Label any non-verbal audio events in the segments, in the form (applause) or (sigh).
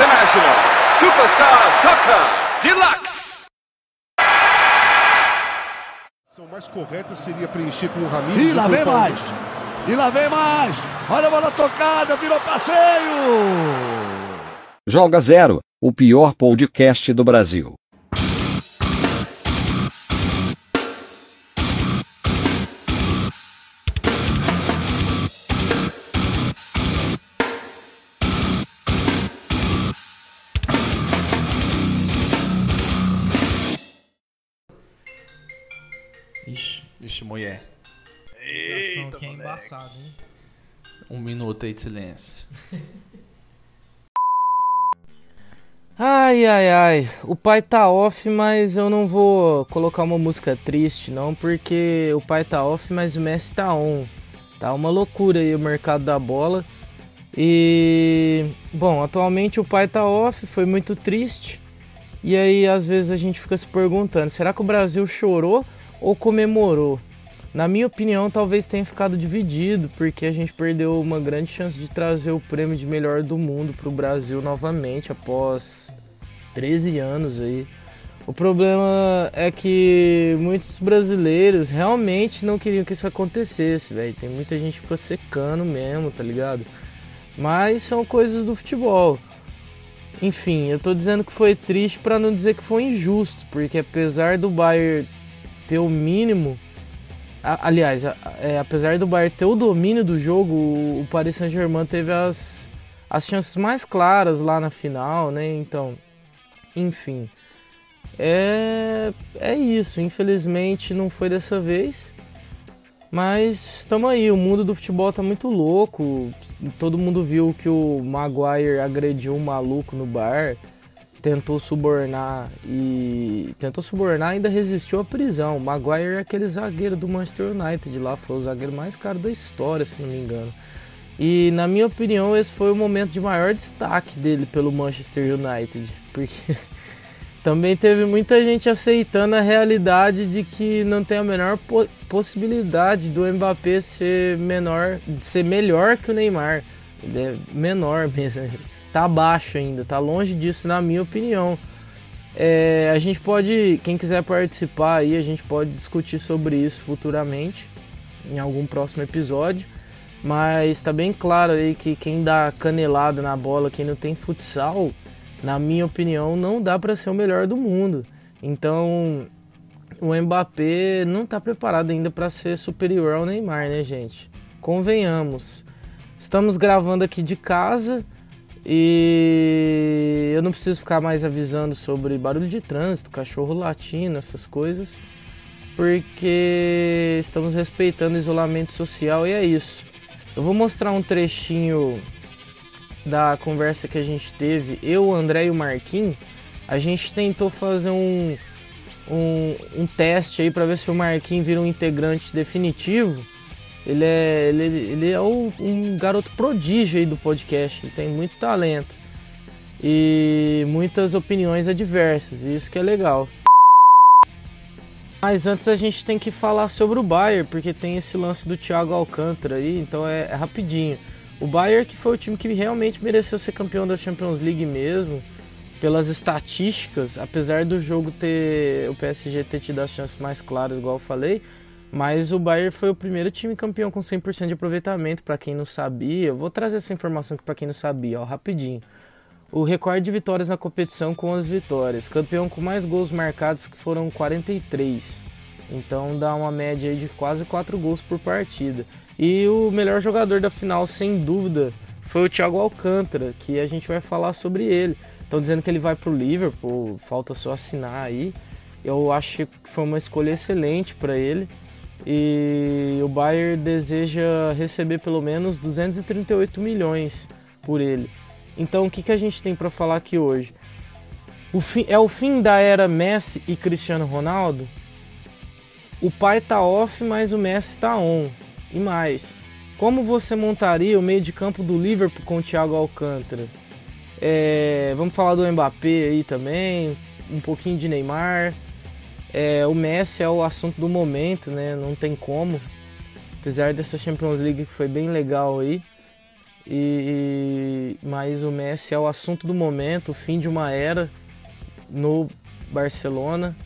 International Superstar Soccer Deluxe. A mais correta seria preencher com o Ramires e lá vem mais. E lá vem mais. Olha a bola tocada, virou passeio. Joga Zero, o pior podcast do Brasil. Mulher. Eita, que é embaçado, hein? Um minuto aí de silêncio. (laughs) Ai, ai, ai. O pai tá off, mas eu não vou colocar uma música triste, não, porque o pai tá off, mas o Messi tá on. Tá uma loucura aí o mercado da bola. E, bom, atualmente o pai tá off, foi muito triste. E aí, às vezes, a gente fica se perguntando: será que o Brasil chorou ou comemorou. Na minha opinião, talvez tenha ficado dividido, porque a gente perdeu uma grande chance de trazer o prêmio de melhor do mundo para o Brasil novamente após 13 anos aí. O problema é que muitos brasileiros realmente não queriam que isso acontecesse, velho. Tem muita gente ficou secando mesmo, tá ligado? Mas são coisas do futebol. Enfim, eu tô dizendo que foi triste para não dizer que foi injusto, porque apesar do Bayern ter o mínimo. Aliás, é, apesar do Bayern ter o domínio do jogo, o, Paris Saint-Germain teve as, as chances mais claras lá na final, né? Então, enfim. É, é isso. Infelizmente não foi dessa vez. Mas estamos aí, o mundo do futebol tá muito louco. Todo mundo viu que o Maguire agrediu um maluco no bar tentou subornar e tentou subornar ainda resistiu à prisão. Maguire é aquele zagueiro do Manchester United lá, foi o zagueiro mais caro da história, se não me engano. E na minha opinião, esse foi o momento de maior destaque dele pelo Manchester United, porque (laughs) também teve muita gente aceitando a realidade de que não tem a menor po possibilidade do Mbappé ser menor, ser melhor que o Neymar. Ele é menor (laughs) mesmo tá abaixo ainda, tá longe disso na minha opinião. É, a gente pode, quem quiser participar aí, a gente pode discutir sobre isso futuramente, em algum próximo episódio. Mas está bem claro aí que quem dá canelada na bola, quem não tem futsal, na minha opinião, não dá para ser o melhor do mundo. Então, o Mbappé não está preparado ainda para ser superior ao Neymar, né, gente? Convenhamos. Estamos gravando aqui de casa. E eu não preciso ficar mais avisando sobre barulho de trânsito, cachorro latindo, essas coisas, porque estamos respeitando o isolamento social e é isso. Eu vou mostrar um trechinho da conversa que a gente teve, eu, o André e o Marquinhos. A gente tentou fazer um, um, um teste aí para ver se o Marquinhos vira um integrante definitivo. Ele é, ele, ele é um garoto prodígio aí do podcast, ele tem muito talento e muitas opiniões adversas, isso que é legal. Mas antes a gente tem que falar sobre o Bayern, porque tem esse lance do Thiago Alcântara aí, então é, é rapidinho. O Bayern que foi o time que realmente mereceu ser campeão da Champions League mesmo, pelas estatísticas, apesar do jogo ter o PSG ter tido as chances mais claras, igual eu falei, mas o Bayern foi o primeiro time campeão com 100% de aproveitamento, para quem não sabia. Eu vou trazer essa informação aqui para quem não sabia, ó, rapidinho. O recorde de vitórias na competição com as vitórias. Campeão com mais gols marcados que foram 43. Então dá uma média de quase 4 gols por partida. E o melhor jogador da final, sem dúvida, foi o Thiago Alcântara, que a gente vai falar sobre ele. Estão dizendo que ele vai para o Liverpool, falta só assinar aí. Eu acho que foi uma escolha excelente para ele e o Bayern deseja receber pelo menos 238 milhões por ele. Então o que, que a gente tem para falar aqui hoje? O fim, é o fim da era Messi e Cristiano Ronaldo? O pai tá off, mas o Messi tá on. E mais, como você montaria o meio de campo do Liverpool com o Thiago Alcântara? É, vamos falar do Mbappé aí também, um pouquinho de Neymar. É, o Messi é o assunto do momento, né? Não tem como. Apesar dessa Champions League que foi bem legal aí. E, e- mas o Messi é o assunto do momento, o fim de uma era no Barcelona.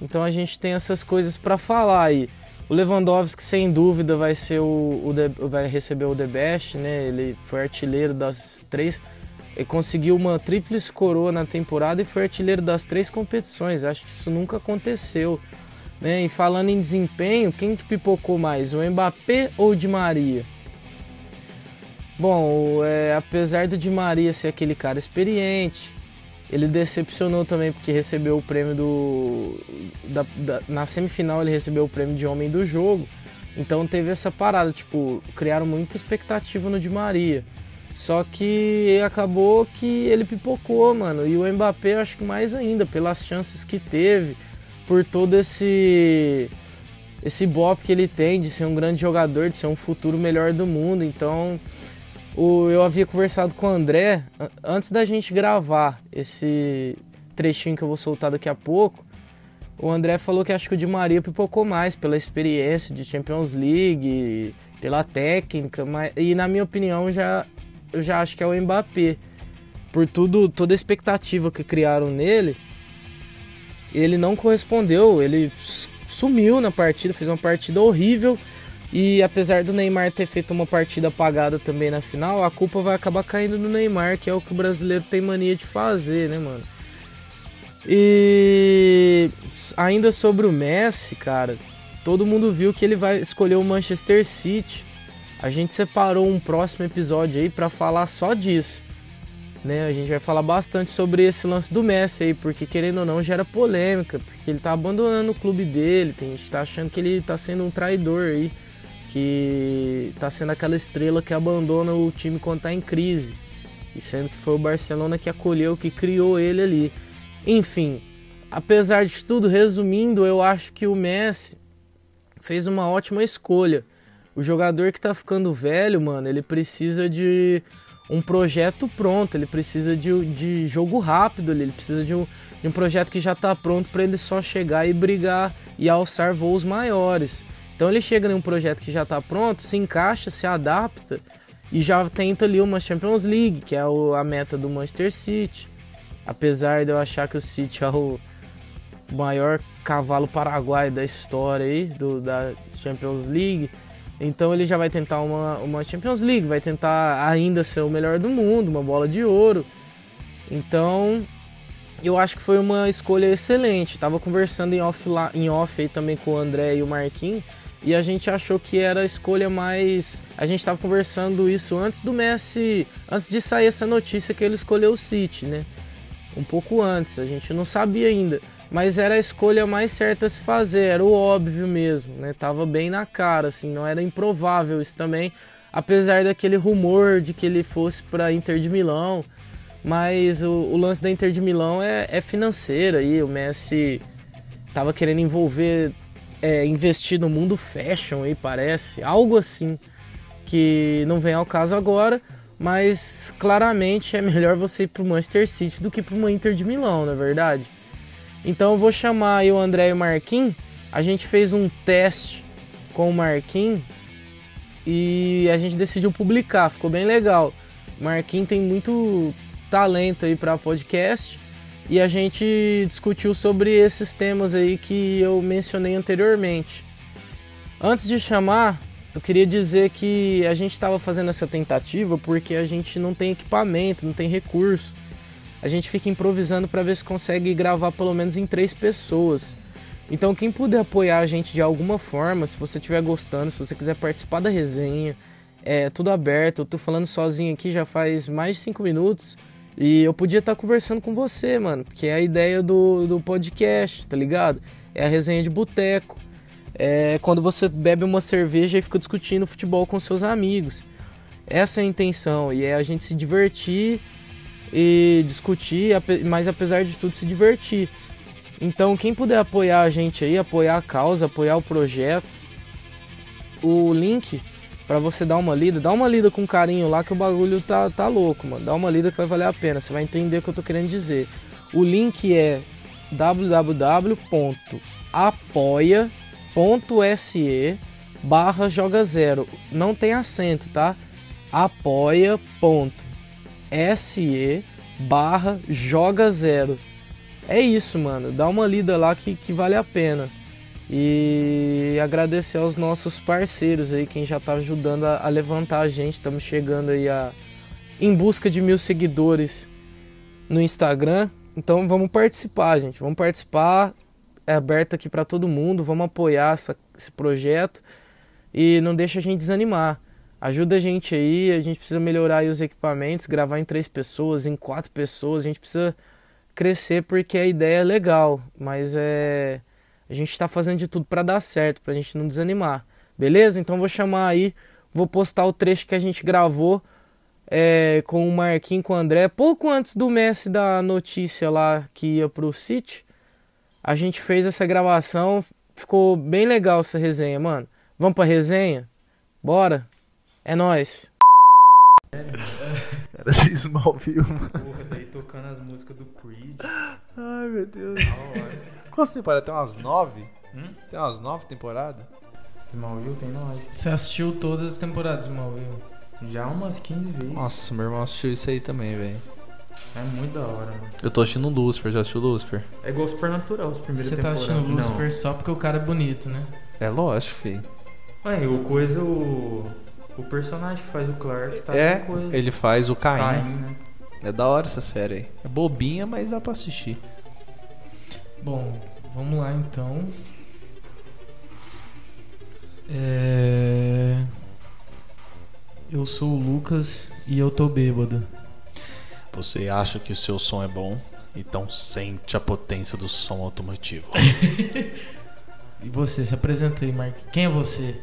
Então a gente tem essas coisas para falar aí. O Lewandowski sem dúvida vai ser o, o vai receber o The Best, né? Ele foi artilheiro das três, ele conseguiu uma tríplice coroa na temporada e foi artilheiro das três competições. Acho que isso nunca aconteceu. Né? E falando em desempenho, quem que pipocou mais, o Mbappé ou o Di Maria? Bom, é, apesar do Di Maria ser aquele cara experiente, ele decepcionou também porque recebeu o prêmio do. da- da- na semifinal ele recebeu o prêmio de homem do jogo. Então teve essa parada, tipo, criaram muita expectativa no Di Maria. Só que acabou que ele pipocou, mano. E o Mbappé, acho que mais ainda, pelas chances que teve, por todo esse esse bop que ele tem de ser um grande jogador, de ser um futuro melhor do mundo. Então, o, eu havia conversado com o André an- antes da gente gravar esse trechinho que eu vou soltar daqui a pouco. O André falou que acho que o Di Maria pipocou mais pela experiência de Champions League, pela técnica, mas, e na minha opinião já eu já acho que é o Mbappé. Por tudo, toda a expectativa que criaram nele, ele não correspondeu, ele sumiu na partida, fez uma partida horrível. E apesar do Neymar ter feito uma partida apagada também na final, a culpa vai acabar caindo no Neymar, que é o que o brasileiro tem mania de fazer, né, mano? E ainda sobre o Messi, cara, todo mundo viu que ele vai escolher o Manchester City. A gente separou um próximo episódio aí pra falar só disso. Né? A gente vai falar bastante sobre esse lance do Messi aí, porque querendo ou não gera polêmica, porque ele tá abandonando o clube dele, tem gente tá achando que ele tá sendo um traidor aí, que tá sendo aquela estrela que abandona o time quando tá em crise. E sendo que foi o Barcelona que acolheu, que criou ele ali. Enfim, apesar de tudo, resumindo, eu acho que o Messi fez uma ótima escolha. O jogador que tá ficando velho, mano, ele precisa de um projeto pronto, ele precisa de, de jogo rápido, ele precisa de um, de um projeto que já tá pronto para ele só chegar e brigar e alçar voos maiores. Então ele chega em um projeto que já tá pronto, se encaixa, se adapta e já tenta ali uma Champions League, que é a meta do Manchester City. Apesar de eu achar que o City é o maior cavalo paraguaio da história aí, do, da Champions League. Então ele já vai tentar uma, uma Champions League, vai tentar ainda ser o melhor do mundo, uma bola de ouro. Então eu acho que foi uma escolha excelente. Tava conversando em off, lá, em off aí também com o André e o Marquinhos. E a gente achou que era a escolha mais. A gente tava conversando isso antes do Messi. Antes de sair essa notícia que ele escolheu o City, né? Um pouco antes, a gente não sabia ainda. Mas era a escolha mais certa a se fazer, era o óbvio mesmo, né? Tava bem na cara, assim, não era improvável isso também. Apesar daquele rumor de que ele fosse para Inter de Milão. Mas o, o lance da Inter de Milão é, é financeiro aí. O Messi tava querendo envolver, é, investir no mundo fashion aí, parece. Algo assim que não vem ao caso agora. Mas claramente é melhor você ir pro Manchester City do que pro uma Inter de Milão, na é verdade. Então eu vou chamar aí o André e o Marquinhos. A gente fez um teste com o Marquinhos e a gente decidiu publicar, ficou bem legal. Marquinhos tem muito talento aí para podcast e a gente discutiu sobre esses temas aí que eu mencionei anteriormente. Antes de chamar, eu queria dizer que a gente estava fazendo essa tentativa porque a gente não tem equipamento, não tem recurso. A gente fica improvisando para ver se consegue gravar pelo menos em três pessoas. Então, quem puder apoiar a gente de alguma forma, se você estiver gostando, se você quiser participar da resenha, é tudo aberto. Eu tô falando sozinho aqui já faz mais de cinco minutos e eu podia estar conversando com você, mano, porque é a ideia do, do podcast, tá ligado? É a resenha de boteco. É quando você bebe uma cerveja e fica discutindo futebol com seus amigos. Essa é a intenção e é a gente se divertir e discutir, mas apesar de tudo se divertir. Então, quem puder apoiar a gente aí, apoiar a causa, apoiar o projeto, o link para você dar uma lida, dá uma lida com carinho lá que o bagulho tá, tá louco, mano. Dá uma lida que vai valer a pena, você vai entender o que eu tô querendo dizer. O link é www.apoia.se barra joga zero. Não tem acento, tá? apoia.se barra joga zero. É isso, mano. Dá uma lida lá que, que vale a pena. E agradecer aos nossos parceiros aí, quem já tá ajudando a, a levantar a gente. Estamos chegando aí a, em busca de mil seguidores no Instagram. Então vamos participar, gente. Vamos participar. É aberto aqui para todo mundo. Vamos apoiar essa, esse projeto e não deixa a gente desanimar. Ajuda a gente aí. A gente precisa melhorar os equipamentos, gravar em três pessoas, em quatro pessoas. A gente precisa crescer porque a ideia é legal, mas é a gente está fazendo de tudo para dar certo, para a gente não desanimar. Beleza? Então vou chamar aí, vou postar o trecho que a gente gravou é, com o Marquinhos, com o André, pouco antes do Messi da notícia lá que ia pro City. A gente fez essa gravação, ficou bem legal essa resenha, mano. Vamos pra resenha? Bora? É nóis. Era assim, Smallville, mano. Porra, daí tocando as músicas do Creed. Ai, meu Deus. Quantas temporadas? Tem umas nove? Hum? Tem umas nove temporadas? Smallville tem nove. Você assistiu todas as temporadas, Smallville? Já umas 15 vezes. Nossa, meu irmão assistiu isso aí também, velho. É muito da hora, mano. Eu tô assistindo Lucifer, já assistiu Lucifer? É igual Supernatural, as primeiras Você tá assistindo Lucifer Não. só porque o cara é bonito, né? É lógico, filho. Ué, o coisa, o... O personagem que faz o Clark tá é, com coisa. ele faz o Caim. Caim, né? É da hora essa série aí. É bobinha, mas dá pra assistir. Bom, vamos lá então. É... Eu sou o Lucas e eu tô bêbado. Você acha que o seu som é bom? Então sente a potência do som automotivo. (laughs) E você, se apresenta aí, Marcos. Quem é você?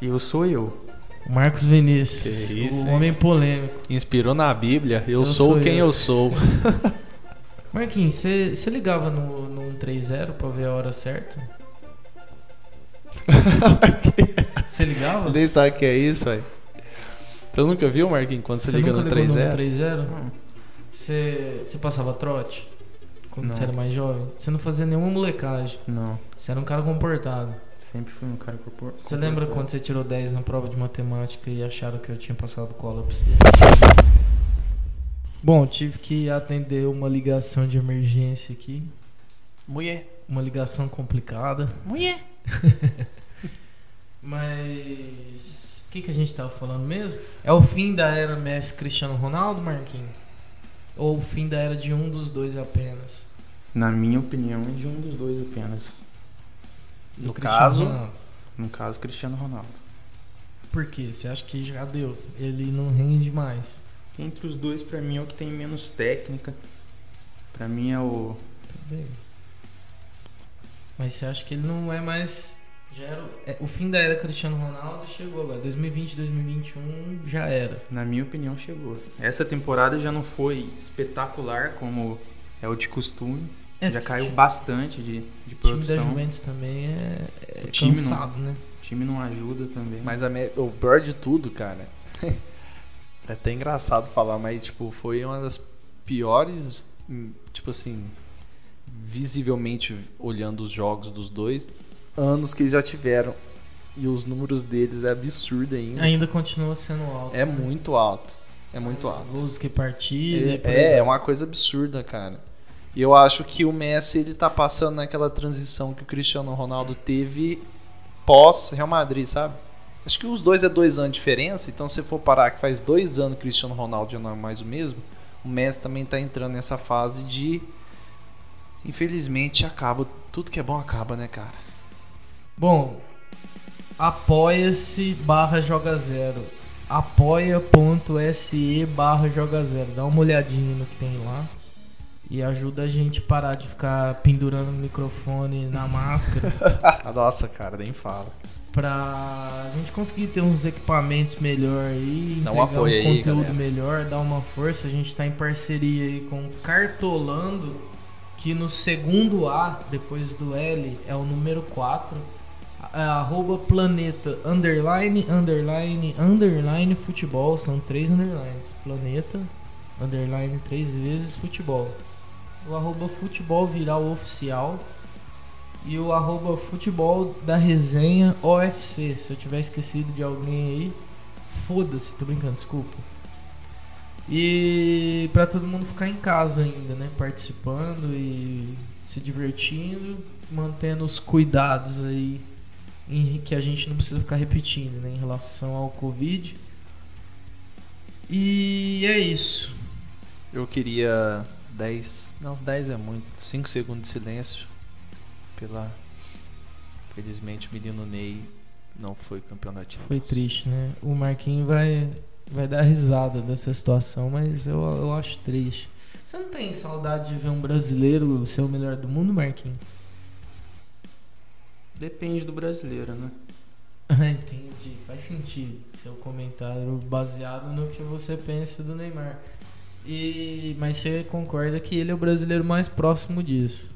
Eu sou eu. Marcos Vinícius, Que isso, o hein? homem polêmico. Inspirou na Bíblia, eu, Eu sou, sou quem eu. eu sou. (laughs) Marquinhos, você ligava no, no 130 pra ver a hora certa? (laughs) Você ligava? Nem sabe o que é isso, velho. Você nunca viu, Marquinhos, quando você, liga nunca no ligou 3 no 130? Você você passava trote? Quando Não. você era mais jovem? Você não fazia nenhuma molecagem. Não. Você era um cara comportado. Sempre fui um cara corpor... Você lembra quando você tirou 10 na prova de matemática e acharam que eu tinha passado cola pra você? Bom, tive que atender uma ligação de emergência aqui. Mulher. Uma ligação complicada. Mulher. (laughs) Mas. O que, que a gente tava falando mesmo? É o fim da era Messi Cristiano Ronaldo, Marquinhos? Ou o fim da era de um dos dois apenas? Na minha opinião, é de um dos dois apenas. Do No Cristiano caso- Ronaldo. No caso, Cristiano Ronaldo. Por quê? Você acha que já deu? Ele não rende mais. Entre os dois, pra mim, é o que tem menos técnica. Pra mim é o... Tudo bem. Mas você acha que ele não é mais. Já era, é, o fim da era Cristiano Ronaldo chegou agora. 2020, 2021 já era. Na minha opinião, chegou. Essa temporada já não foi espetacular como é o de costume. É, já caiu bastante de, de O time da produção. Juventus também é, é O time não- cansado, né? O time não ajuda também. Mas a me- o pior de tudo, cara. (laughs) é até engraçado falar, mas tipo, foi uma das piores, tipo assim, visivelmente olhando os jogos dos dois anos que eles já tiveram. E os números deles é absurdo ainda. Ainda continua sendo alto. É né? muito alto. É muito Os alto. Gols que aí É, é vai. uma coisa absurda, cara. E eu acho que o Messi ele tá passando naquela transição que o Cristiano Ronaldo teve pós Real Madrid, sabe? Acho que os dois é dois anos de diferença, então se for parar que faz dois anos que o Cristiano Ronaldo já não é mais o mesmo, o Messi também tá entrando nessa fase de. Infelizmente acaba. Tudo que é bom acaba, né, cara? Bom, apoia-se barra joga zero. apoia.se barra joga zero. Dá uma olhadinha no que tem lá. E ajuda a gente a parar de ficar pendurando o microfone na máscara. (laughs) Nossa, cara, nem fala. pra gente conseguir ter uns equipamentos melhor aí, Dá um apoio aí, conteúdo galera. melhor, dar uma força. A gente tá em parceria aí com o Cartolando, que no segundo A, depois do L, é o número 4. É, arroba planeta underline, underline, underline futebol. São três underlines. Planeta, underline três vezes futebol. O arroba futebol viral oficial e o arroba futebol da resenha OFC. Se eu tiver esquecido de alguém aí, Foda-se, tô brincando, desculpa. E pra todo mundo ficar em casa ainda, né? Participando e se divertindo, mantendo os cuidados aí que a gente não precisa ficar repetindo, né? Em relação ao Covid. E é isso. Eu queria 10. Não, 10 é muito. 5 segundos de silêncio. Pela. Felizmente o menino Ney não foi campeão da Champions. Foi triste, né? O Marquinhos vai, vai dar risada dessa situação, mas eu, eu acho triste. Você não tem saudade de ver um brasileiro ser o melhor do mundo, Marquinhos? Depende do brasileiro, né? Ah, (laughs) entendi. Faz sentido seu comentário baseado no que você pensa do Neymar. E mas você concorda que ele é o brasileiro mais próximo disso?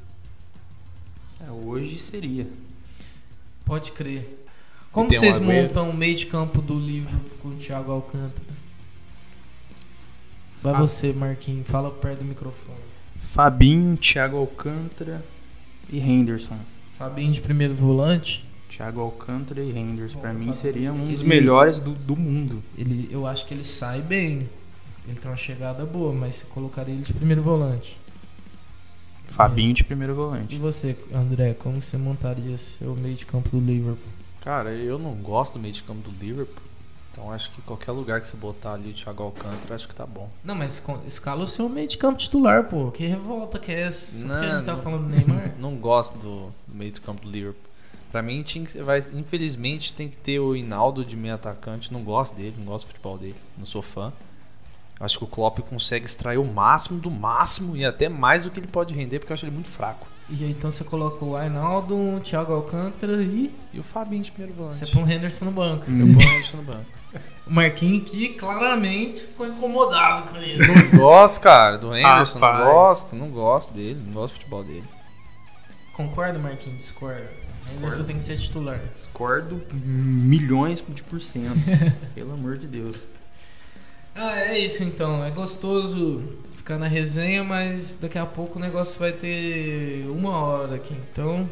É, hoje seria. Pode crer. Como um vocês Agüero? montam o meio de campo do livro com o Thiago Alcântara? Vai Ah. você, Marquinhos. Fala perto do microfone. Fabinho, Thiago Alcântara e Henderson. Fabinho de primeiro volante. Thiago Alcântara e Henderson. Bom, mim seria um dos melhores do, do mundo. Ele, eu acho que ele sai bem. Ele tem uma chegada boa, mas você colocaria ele de primeiro volante. Fabinho de primeiro E volante. você, André, como você montaria seu meio de campo do Liverpool? Cara, eu não gosto do meio de campo do Liverpool. Então acho que qualquer lugar que você botar ali o Thiago Alcântara, acho que tá bom. Não, mas escala o seu meio de campo titular, pô. Que revolta que é essa? Só porque a gente tá não- falando do Neymar? (laughs) Não gosto do meio de campo do Liverpool. Pra mim, tinha que, vai, infelizmente, tem que ter o Hinaldo de meio atacante. Não gosto dele, não gosto do futebol dele. Não sou fã. Acho que o Klopp consegue extrair o máximo do máximo e até mais do que ele pode render, porque eu acho ele muito fraco. E aí, então você coloca o Ainaldo, o Thiago Alcântara e E o Fabinho de primeiro volante. você põe o Henderson no banco. Eu ponho o Henderson no banco. O Marquinhos que claramente ficou incomodado com isso. Não gosto, cara, do Henderson. Não Rapaz. gosto, não gosto dele. Não gosto do futebol dele. Concorda, Marquinhos? Discorda. Henderson tem que ser titular. Discordo milhões de por cento. (laughs) Pelo amor de Deus. Ah, é isso então. É gostoso ficar na resenha, mas daqui a pouco o negócio vai ter uma hora aqui. Então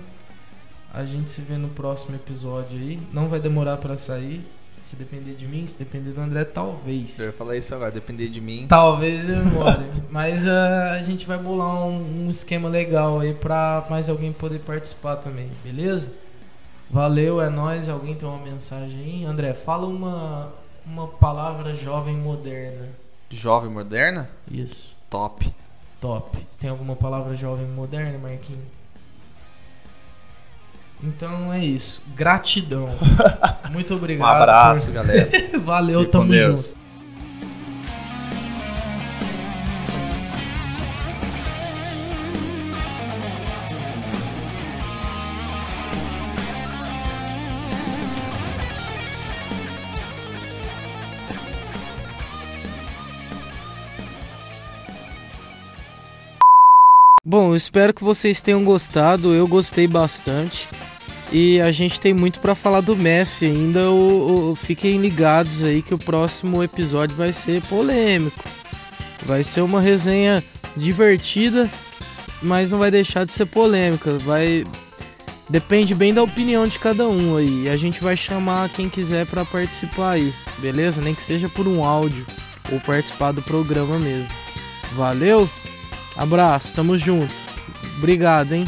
a gente se vê no próximo episódio aí. Não vai demorar pra sair. Se depender de mim, se depender do André, talvez. Eu ia falar isso agora, depender de mim. Talvez demore. (laughs) mas ah, a gente vai bolar um, um esquema legal aí pra mais alguém poder participar também, beleza? Valeu, é nóis. Alguém tem uma mensagem aí? André, fala uma, uma palavra jovem moderna. Jovem moderna? Isso. Top. Top. Tem alguma palavra jovem moderna, Marquinhos? Então é isso. Gratidão. (laughs) Muito Um obrigado. abraço, galera. por- (laughs) Valeu, Fique com tamo Deus. junto. Bom, espero que vocês tenham gostado. Eu gostei bastante. E a gente tem muito pra falar do Messi ainda. O, o- fiquem ligados aí que o próximo episódio vai ser polêmico. Vai ser uma resenha divertida, mas não vai deixar de ser polêmica. Vai depende bem da opinião de cada um aí. E a gente vai chamar quem quiser pra participar aí, beleza? Nem que seja por um áudio ou participar do programa mesmo. Valeu? Abraço, tamo junto. Obrigado, hein?